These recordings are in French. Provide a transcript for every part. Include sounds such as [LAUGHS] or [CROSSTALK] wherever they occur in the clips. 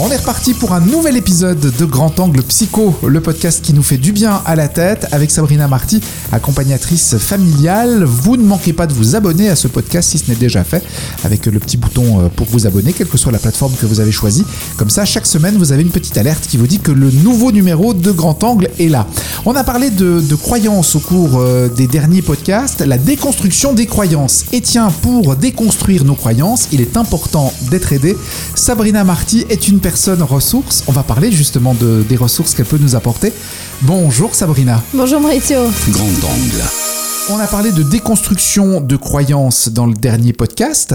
On est reparti pour un nouvel épisode de Grand Angle Psycho, le podcast qui nous fait du bien à la tête avec Sabrina Marty, accompagnatrice familiale. Vous ne manquez pas de vous abonner à ce podcast si ce n'est déjà fait, avec le petit bouton euh, pour vous abonner, quelle que soit la plateforme que vous avez choisie. Comme ça, chaque semaine, vous avez une petite alerte qui vous dit que le nouveau numéro de Grand Angle est là. On a parlé de, croyances au cours euh, des derniers podcasts, la déconstruction des croyances. Et tiens, pour déconstruire nos croyances, il est important d'être aidé. Sabrina Marty est une personne ressource. On va parler justement de, des ressources qu'elle peut nous apporter. Bonjour Sabrina. Bonjour Maurizio. Grand angle. On a parlé de déconstruction de croyances dans le dernier podcast.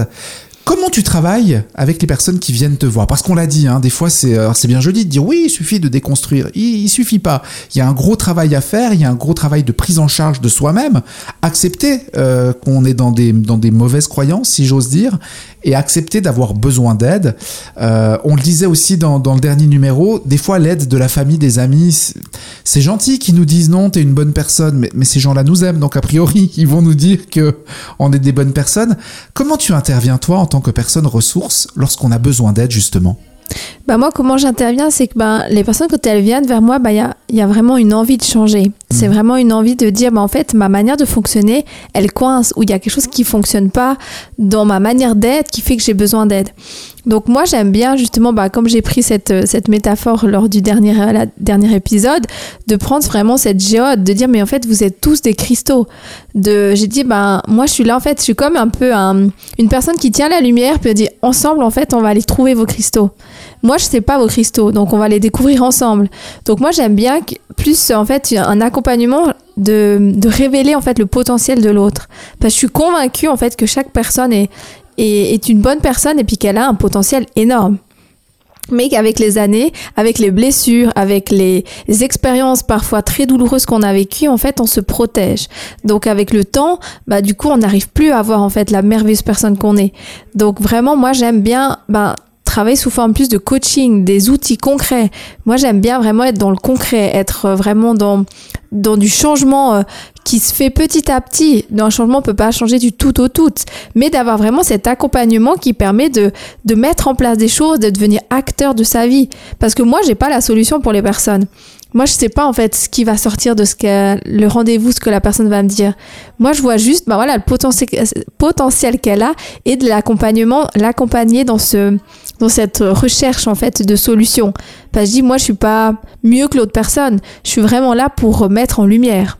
Comment tu travailles avec les personnes qui viennent te voir? Parce qu'on l'a dit, hein, des fois c'est c'est bien joli de dire oui, il suffit de déconstruire. Il, suffit pas. Il y a un gros travail à faire. Il y a un gros travail de prise en charge de soi-même. Accepter euh, qu'on est dans des dans des mauvaises croyances, si j'ose dire, et accepter d'avoir besoin d'aide. Euh, on le disait aussi dans, dans le dernier numéro. Des fois, l'aide de la famille, des amis, c'est gentil qu'ils nous disent non, t'es une bonne personne, mais, mais ces gens-là nous aiment, donc a priori, [LAUGHS] ils vont nous dire que on est des bonnes personnes. Comment tu interviens toi en que personne ressource lorsqu'on a besoin d'aide justement Bah moi, comment j'interviens, c'est que ben, les personnes, quand elles viennent vers moi, bah, il y, a, y a vraiment une envie de changer. C'est vraiment une envie de dire, bah, en fait, ma manière de fonctionner, elle coince, ou il y a quelque chose qui fonctionne pas dans ma manière d'être qui fait que j'ai besoin d'aide. Donc moi, j'aime bien justement, bah, comme j'ai pris cette, euh, cette métaphore lors du dernier, la- dernier épisode, de prendre vraiment cette géode, de dire, mais en fait, vous êtes tous des cristaux. De, j'ai dit, ben, moi, je suis là, en fait, je suis comme un peu un- une personne qui tient la lumière, puis elle dit, ensemble, en fait, on va aller trouver vos cristaux. Moi, je sais pas vos cristaux, donc on va les découvrir ensemble. Donc moi, j'aime bien que- plus en fait un accompagnement de, de révéler en fait le potentiel de l'autre. Parce que je suis convaincue en fait que chaque personne est, est, est une bonne personne et puis qu'elle a un potentiel énorme. Mais qu'avec les années, avec les blessures, avec les, expériences parfois très douloureuses qu'on a vécues, en fait, on se protège. Donc avec le temps, bah du coup, on n'arrive plus à avoir en fait la merveilleuse personne qu'on est. Donc vraiment, moi, j'aime bien ben, travailler sous forme plus de coaching, des outils concrets. Moi, j'aime bien vraiment être dans le concret, être euh, vraiment dans dans du changement euh, qui se fait petit à petit. Un changement peut pas changer du tout au tout, mais d'avoir vraiment cet accompagnement qui permet de de mettre en place des choses, de devenir acteur de sa vie. Parce que moi, j'ai pas la solution pour les personnes. Moi, je sais pas en fait ce qui va sortir de ce que le rendez-vous, ce que la personne va me dire. Moi, je vois juste, bah voilà, le potentiel, qu'elle a et de l'accompagnement, l'accompagner dans ce, dans cette recherche en fait de solutions. Parce que je dis, moi, je suis pas mieux que l'autre personne. Je suis vraiment là pour mettre en lumière.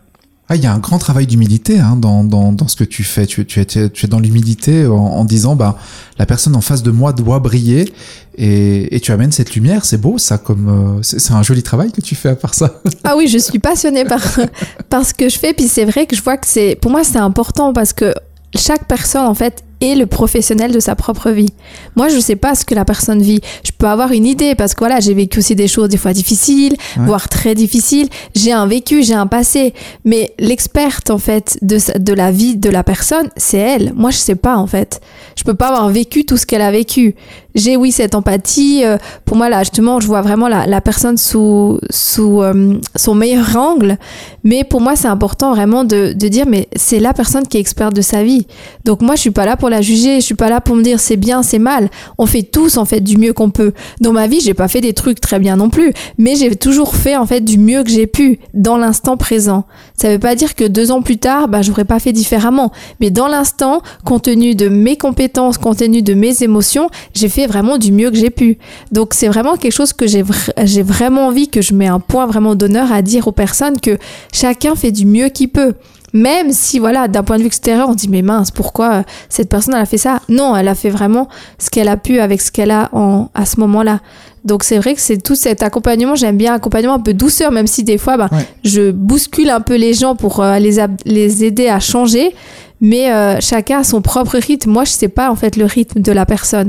Ah, il y a un grand travail d'humilité hein, dans, dans, dans ce que tu fais. Tu, tu, es, tu es dans l'humilité en, en disant bah la personne en face de moi doit briller et, et tu amènes cette lumière. C'est beau ça, comme euh, c'est c'est un joli travail que tu fais à part ça. Ah oui, je suis passionnée par, [LAUGHS] par ce que je fais. Puis c'est vrai que je vois que c'est, pour moi, c'est important parce que chaque personne, en fait, est le professionnel de sa propre vie. Moi, je sais pas ce que la personne vit. Je peux avoir une idée parce que voilà, j'ai vécu aussi des choses des fois difficiles, Ouais. voire très difficiles. J'ai un vécu, j'ai un passé. Mais l'experte, en fait, de, de la vie de la personne, c'est elle. Moi, je sais pas, en fait. Je peux pas avoir vécu tout ce qu'elle a vécu. J'ai, oui, cette empathie. euh, pour moi, là, justement, je vois vraiment la, la personne sous, sous euh, son meilleur angle. Mais pour moi, c'est important vraiment de, de dire, mais c'est la personne qui est experte de sa vie. Donc moi, je suis pas là pour la juger. Je suis pas là pour me dire c'est bien, c'est mal. On fait tous en fait du mieux qu'on peut. Dans ma vie, j'ai pas fait des trucs très bien non plus, mais j'ai toujours fait en fait du mieux que j'ai pu dans l'instant présent. Ça veut pas dire que deux ans plus tard, bah j'aurais pas fait différemment. Mais dans l'instant, compte tenu de mes compétences, compte tenu de mes émotions, j'ai fait vraiment du mieux que j'ai pu. Donc c'est vraiment quelque chose que j'ai j'ai vraiment envie que je mets un point vraiment d'honneur à dire aux personnes que chacun fait du mieux qu'il peut. Même si, voilà, d'un point de vue extérieur, on dit, mais mince, pourquoi cette personne, elle a fait ça? Non, elle a fait vraiment ce qu'elle a pu avec ce qu'elle a en, à ce moment-là. Donc, c'est vrai que c'est tout cet accompagnement. J'aime bien accompagnement un peu douceur, même si des fois, bah, Ouais. je bouscule un peu les gens pour euh, les, les aider à changer. Mais euh, chacun a son propre rythme. Moi, je sais pas, en fait, le rythme de la personne.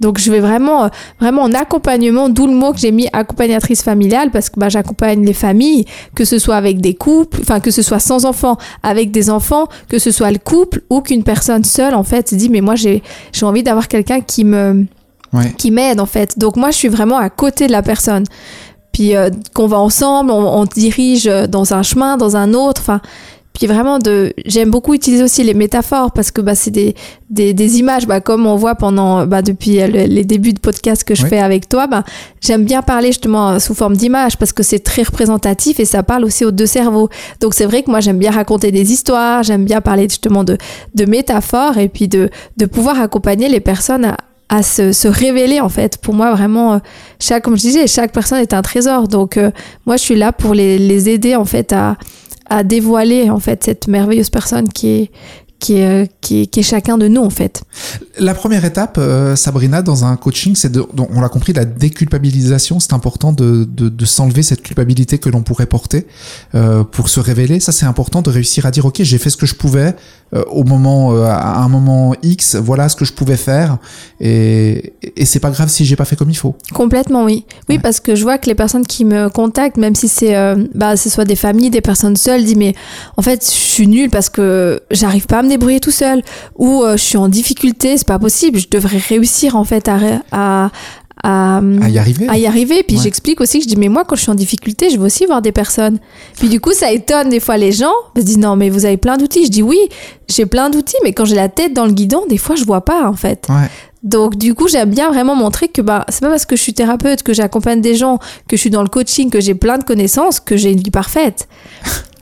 Donc je vais vraiment, euh, vraiment en accompagnement, d'où le mot que j'ai mis accompagnatrice familiale, parce que bah, j'accompagne les familles, que ce soit avec des couples, enfin que ce soit sans enfants, avec des enfants, que ce soit le couple ou qu'une personne seule en fait se dit mais moi j'ai j'ai envie d'avoir quelqu'un qui me Ouais. qui m'aide en fait. Donc moi je suis vraiment à côté de la personne. Puis euh, qu'on va ensemble, on, on dirige dans un chemin, dans un autre. Enfin puis vraiment de j'aime beaucoup utiliser aussi les métaphores parce que bah c'est des, des, des images bah comme on voit pendant bah depuis les débuts de podcast que je fais avec toi bah j'aime bien parler justement sous forme d'images parce que c'est très représentatif et ça parle aussi aux deux cerveaux donc c'est vrai que moi j'aime bien raconter des histoires j'aime bien parler justement de de métaphores et puis de de pouvoir accompagner les personnes à, à se, se, révéler en fait. Pour moi, vraiment, euh, chaque, comme je disais, chaque personne est un trésor. Donc, euh, moi, je suis là pour les, les aider en fait à, à dévoiler en fait cette merveilleuse personne qui est qui est, euh, qui est, qui est chacun de nous en fait. La première étape, euh, Sabrina, dans un coaching, c'est de, on l'a compris, la déculpabilisation. C'est important de, de, de s'enlever cette culpabilité que l'on pourrait porter euh, pour se révéler. Ça, c'est important de réussir à dire, ok, j'ai fait ce que je pouvais euh, au moment, à un moment X. Voilà ce que je pouvais faire, et, et c'est pas grave si j'ai pas fait comme il faut. Complètement, oui. Oui, ouais. parce que je vois que les personnes qui me contactent, même si c'est, bah, ce soit des familles, des personnes seules, disent mais en fait, je suis nulle parce que j'arrive pas à me débrouiller tout seul, ou je suis en difficulté c'est pas possible, je devrais réussir en fait à, à, à, à, y arriver. À y arriver. Puis ouais. j'explique aussi que je dis, mais moi, quand je suis en difficulté, je veux aussi voir des personnes. Puis du coup, ça étonne des fois les gens. Ils se disent, non, mais vous avez plein d'outils. Je dis, oui, j'ai plein d'outils, mais quand j'ai la tête dans le guidon, des fois, je vois pas, en fait. Ouais. Donc, du coup, j'aime bien vraiment montrer que bah, c'est pas parce que je suis thérapeute, que j'accompagne des gens, que je suis dans le coaching, que j'ai plein de connaissances, que j'ai une vie parfaite.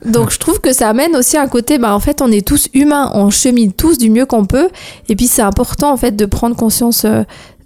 Donc je trouve que ça amène aussi un côté, bah en fait on est tous humains, on chemine tous du mieux qu'on peut, et puis c'est important en fait de prendre conscience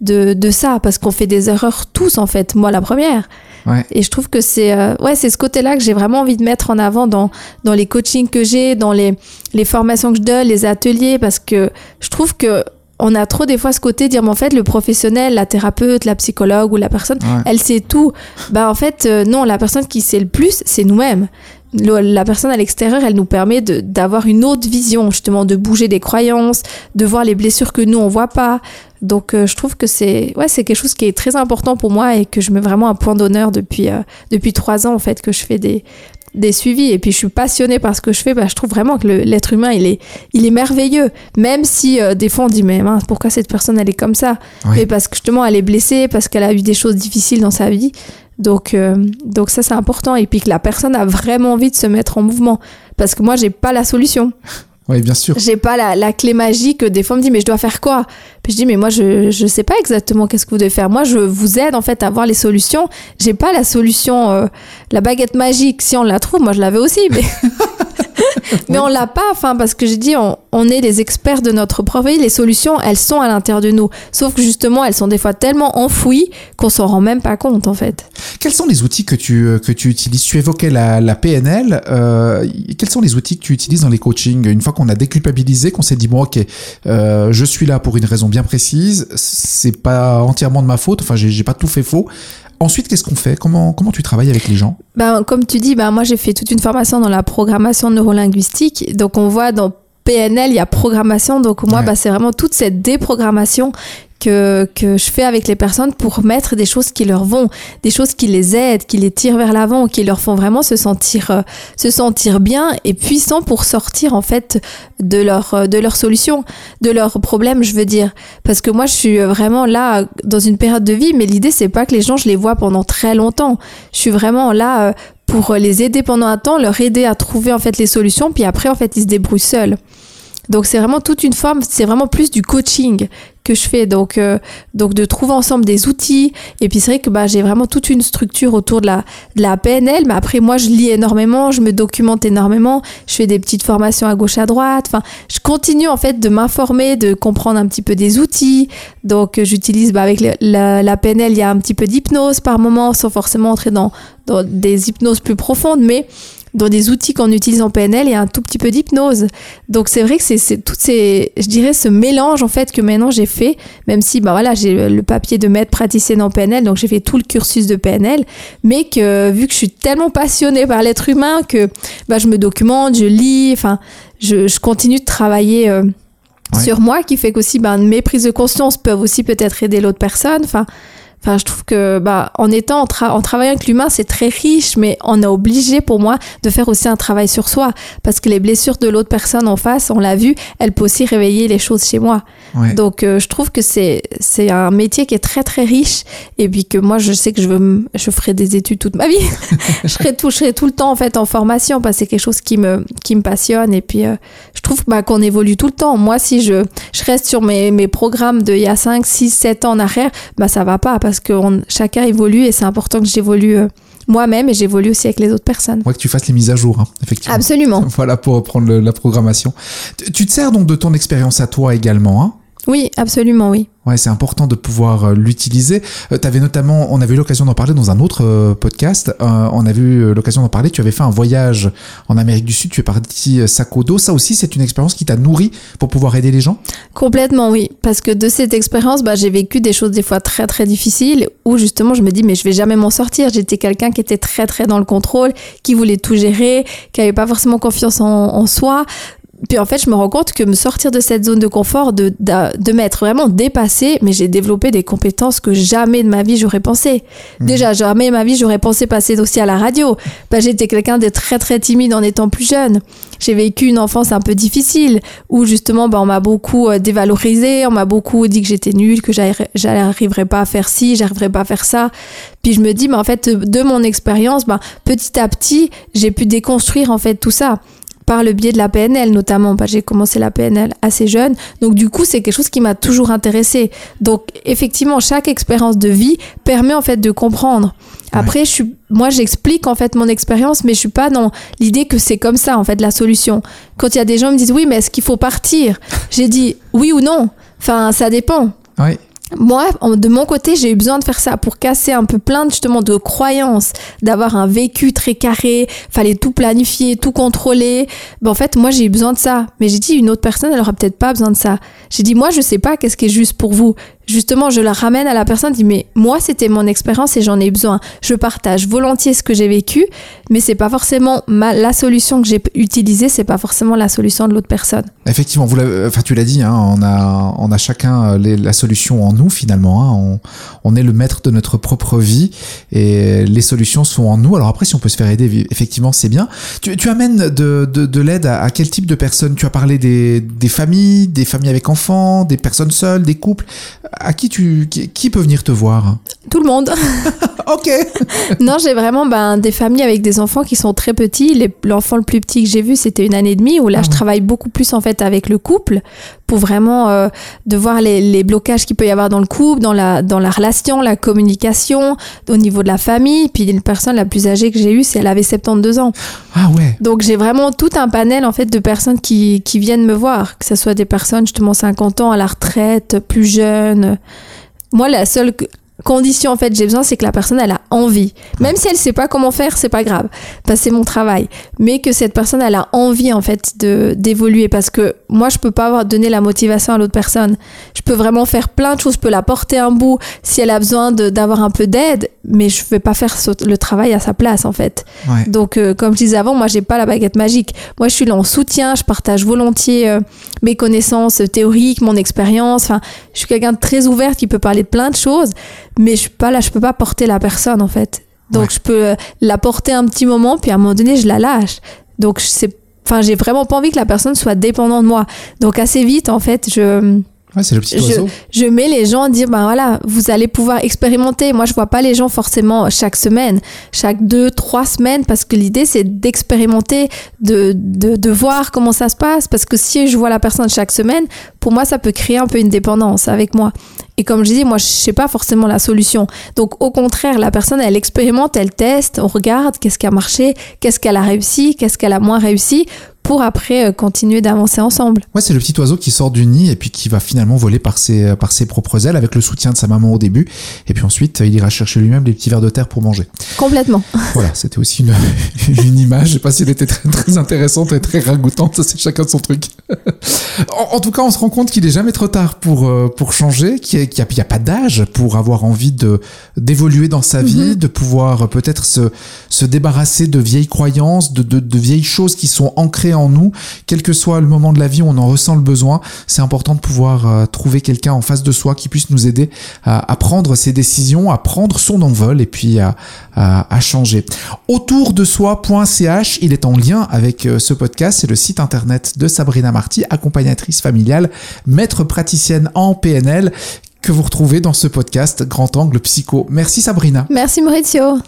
de, de ça parce qu'on fait des erreurs tous en fait, moi la première. Ouais. Et je trouve que c'est euh, ouais c'est ce côté-là que j'ai vraiment envie de mettre en avant dans dans les coachings que j'ai, dans les les formations que je donne, les ateliers, parce que je trouve que on a trop des fois ce côté de dire mais en fait le professionnel la thérapeute la psychologue ou la personne ouais. elle sait tout bah en fait euh, non la personne qui sait le plus c'est nous-mêmes la personne à l'extérieur, elle nous permet d'avoir une autre vision, justement, de bouger des croyances, de voir les blessures que nous, on voit pas. Donc, euh, je trouve que c'est ouais, c'est quelque chose qui est très important pour moi et que je mets vraiment un point d'honneur depuis, euh, depuis trois ans, en fait, que je fais des, des suivis et puis je suis passionnée par ce que je fais bah, je trouve vraiment que l'être humain il est il est merveilleux même si euh, des fois on dit mais mince, pourquoi cette personne elle est comme ça? Oui. mais parce que justement elle est blessée parce qu'elle a eu des choses difficiles dans sa vie donc euh, donc ça c'est important et puis que la personne a vraiment envie de se mettre en mouvement parce que moi j'ai pas la solution [LAUGHS] oui, bien sûr. J'ai pas la, la, clé magique. Des fois, on me dit, mais je dois faire quoi? Puis je dis, mais moi, je, je sais pas exactement qu'est-ce que vous devez faire. Moi, je vous aide, en fait, à voir les solutions. J'ai pas la solution, euh, la baguette magique. Si on la trouve, moi, je l'avais aussi, mais. [LAUGHS] [LAUGHS] mais on l'a pas, enfin, parce que j'ai dit, on, on, est les experts de notre propre vie. Les solutions, elles sont à l'intérieur de nous. Sauf que justement, elles sont des fois tellement enfouies qu'on s'en rend même pas compte, en fait. Quels sont les outils que tu, que tu utilises? Tu évoquais la, la PNL. Euh, quels sont les outils que tu utilises dans les coachings? Une fois qu'on a déculpabilisé, qu'on s'est dit, bon, ok, euh, je suis là pour une raison bien précise, c'est pas entièrement de ma faute, enfin, j'ai pas tout fait faux. Ensuite, qu'est-ce qu'on fait? Comment, comment tu travailles avec les gens? Ben, Comme tu dis, ben, moi j'ai fait toute une formation dans la programmation neurolinguistique. Donc on voit dans PNL, il y a programmation. Donc moi, ouais. ben, c'est vraiment toute cette déprogrammation que, que je fais avec les personnes pour mettre des choses qui leur vont, des choses qui les aident, qui les tirent vers l'avant, qui leur font vraiment se sentir, euh, se sentir bien et puissants pour sortir en fait de leur, de leur solution, de leurs problèmes, je veux dire. Parce que moi, je suis vraiment là dans une période de vie, mais l'idée, c'est pas que les gens, je les vois pendant très longtemps. Je suis vraiment là pour les aider pendant un temps, leur aider à trouver en fait les solutions, puis après, en fait, ils se débrouillent seuls. Donc c'est vraiment toute une forme, c'est vraiment plus du coaching que je fais. Donc euh, donc de trouver ensemble des outils et puis c'est vrai que bah j'ai vraiment toute une structure autour de la de la PNL, mais après moi je lis énormément, je me documente énormément, je fais des petites formations à gauche à droite. Enfin, je continue en fait de m'informer, de comprendre un petit peu des outils. Donc j'utilise bah, avec la, la PNL, il y a un petit peu d'hypnose par moment sans forcément entrer dans dans des hypnoses plus profondes, mais dans des outils qu'on utilise en PNL, a un tout petit peu d'hypnose. Donc c'est vrai que c'est toutes ces, je dirais, ce mélange en fait que maintenant j'ai fait, même si bah voilà j'ai le papier de maître praticienne en PNL, donc j'ai fait tout le cursus de PNL, mais que vu que je suis tellement passionnée par l'être humain que bah je me documente, je lis, enfin je, je continue de travailler. Euh, Ouais. sur moi qui fait qu'aussi ben, mes prises de conscience peuvent aussi peut-être aider l'autre personne enfin Enfin, je trouve que bah, en étant en, tra- en travaillant avec l'humain, c'est très riche, mais on est obligé pour moi de faire aussi un travail sur soi parce que les blessures de l'autre personne en face, on l'a vu, elles peuvent aussi réveiller les choses chez moi. Ouais. Donc, euh, je trouve que c'est c'est un métier qui est très très riche et puis que moi, je sais que je veux, je ferai des études toute ma vie. [LAUGHS] je serai tout, je serai tout le temps en fait en formation parce que c'est quelque chose qui me qui me passionne et puis euh, je trouve bah, qu'on évolue tout le temps. Moi, si je je reste sur mes mes programmes d'il y a 5, 6, 7 ans en arrière, bah ça va pas parce que on- chacun évolue et c'est important que j'évolue euh, moi-même et j'évolue aussi avec les autres personnes. Ouais, que tu fasses les mises à jour, hein, effectivement. Absolument. [LAUGHS] Voilà pour reprendre le- la programmation. Tu- Tu te sers donc de ton expérience à toi également, hein? Oui, absolument, oui. Ouais, c'est important de pouvoir euh, l'utiliser. Euh, T'avais notamment, on avait eu l'occasion d'en parler dans un autre euh, podcast. Euh, on avait eu l'occasion d'en parler. Tu avais fait un voyage en Amérique du Sud. Tu es parti sac au dos. Ça aussi, c'est une expérience qui t'a nourri pour pouvoir aider les gens? Complètement, oui. Parce que de cette expérience, bah, j'ai vécu des choses des fois très très difficiles où justement je me dis mais je vais jamais m'en sortir. J'étais quelqu'un qui était très très dans le contrôle, qui voulait tout gérer, qui avait pas forcément confiance en, en soi. Puis en fait, je me rends compte que me sortir de cette zone de confort, de, de, de m'être vraiment dépassée, mais j'ai développé des compétences que jamais de ma vie j'aurais pensé. Déjà, jamais de ma vie j'aurais pensé passer aussi à la radio. Bah, j'étais quelqu'un de très très timide en étant plus jeune. J'ai vécu une enfance un peu difficile où justement bah, on m'a beaucoup euh, dévalorisé, on m'a beaucoup dit que j'étais nulle, que j'arri- j'arriverais pas à faire ci, j'arriverais pas à faire ça. Puis je me dis bah, en fait de mon expérience, bah, petit à petit, j'ai pu déconstruire en fait tout ça par le biais de la PNL notamment. Bah, j'ai commencé la PNL assez jeune, donc du coup c'est quelque chose qui m'a toujours intéressé. Donc effectivement chaque expérience de vie permet en fait de comprendre. Après, je suis, moi, j'explique en fait mon expérience, mais je suis pas dans l'idée que c'est comme ça en fait la solution. Quand il y a des gens qui me disent oui, mais est-ce qu'il faut partir? J'ai dit oui ou non. Enfin, ça dépend. Ouais. Moi, de mon côté, j'ai eu besoin de faire ça pour casser un peu plein justement de croyances, d'avoir un vécu très carré, fallait tout planifier, tout contrôler. Ben, en fait, moi, j'ai eu besoin de ça. Mais j'ai dit, une autre personne, elle aura peut-être pas besoin de ça. J'ai dit, moi, je sais pas qu'est-ce qui est juste pour vous. Justement, je la ramène à la personne, dit, mais moi, c'était mon expérience et j'en ai besoin. Je partage volontiers ce que j'ai vécu, mais c'est pas forcément ma, la solution que j'ai utilisée, c'est pas forcément la solution de l'autre personne. Effectivement, vous enfin tu l'as dit, hein, on a on a chacun euh, la solution en nous finalement. hein, on, on est le maître de notre propre vie et les solutions sont en nous. Alors après, si on peut se faire aider, effectivement, c'est bien. Tu, tu amènes de, de, de l'aide à, à quel type de personnes? Tu as parlé des, des familles, des familles avec enfants, des personnes seules, des couples? À qui tu qui, qui peut venir te voir? Tout le monde. [LAUGHS] Ok. [LAUGHS] non, j'ai vraiment ben, des familles avec des enfants qui sont très petits. L'enfant le plus petit que j'ai vu, c'était une année et demie, où là, Ah je ouais. travaille beaucoup plus en fait avec le couple pour vraiment euh, de voir les, les blocages qu'il peut y avoir dans le couple, dans la, dans la relation, la communication, au niveau de la famille. Puis une personne la plus âgée que j'ai eue, c'est elle avait 72 ans. Ah ouais. Donc j'ai vraiment tout un panel en fait de personnes qui, qui viennent me voir, que ce soit des personnes justement 50 ans à la retraite, plus jeunes. Moi, la seule c- condition en fait j'ai besoin, c'est que la personne elle a envie. Même si elle sait pas comment faire, c'est pas grave, parce que c'est mon travail. Mais que cette personne elle a envie en fait de d'évoluer, parce que moi je peux pas avoir donné la motivation à l'autre personne. Je peux vraiment faire plein de choses, je peux la porter un bout si elle a besoin d'avoir un peu d'aide, mais je vais pas faire le travail à sa place en fait. Ouais. Donc, euh, comme je disais avant, moi, j'ai pas la baguette magique. Moi, je suis là en soutien, je partage volontiers euh, mes connaissances théoriques, mon expérience. Enfin, je suis quelqu'un de très ouvert qui peut parler de plein de choses, mais je suis pas là, je peux pas porter la personne, en fait. Donc, Ouais. je peux euh, la porter un petit moment, puis à un moment donné, je la lâche. Donc, je sais, enfin, j'ai vraiment pas envie que la personne soit dépendante de moi. Donc, assez vite, en fait, je, Ouais, c'est le petit Je- oiseau. je mets les gens à dire ben voilà vous allez pouvoir expérimenter moi je vois pas les gens forcément chaque semaine chaque deux trois semaines parce que l'idée c'est d'expérimenter de, de de voir comment ça se passe parce que si je vois la personne chaque semaine pour moi ça peut créer un peu une dépendance avec moi et comme je dis moi je sais pas forcément la solution. Donc au contraire la personne elle expérimente elle teste on regarde qu'est-ce qui a marché qu'est-ce qu'elle a réussi qu'est-ce qu'elle a moins réussi pour après euh, continuer d'avancer ensemble Ouais, c'est le petit oiseau qui sort du nid et puis qui va finalement voler par ses, par ses propres ailes avec le soutien de sa maman au début. Et puis ensuite, il ira chercher lui-même des petits vers de terre pour manger. complètement [LAUGHS] Voilà, c'était aussi une, [LAUGHS] une image. Je sais pas si elle était très, très intéressante et très ragoûtante. Ça, c'est chacun son truc. [LAUGHS] En, en tout cas, on se rend compte qu'il est jamais trop tard pour, euh, pour changer, qu'il n'y a, pas d'âge pour avoir envie de, d'évoluer dans sa vie, de pouvoir euh, peut-être se, se débarrasser de vieilles croyances, de, de, de vieilles choses qui sont ancrées en nous, quel que soit le moment de la vie où on en ressent le besoin. C'est important de pouvoir euh, trouver quelqu'un en face de soi qui puisse nous aider à, prendre ses décisions, à prendre son envol et puis à, à, à changer. Autour de soi.ch, il est en lien avec euh, ce podcast, c'est le site internet de Sabrina Marty, accompagnatrice familiale, maître praticienne en PNL que vous retrouvez dans ce podcast Grand Angle Psycho. Merci Sabrina. Merci Maurizio.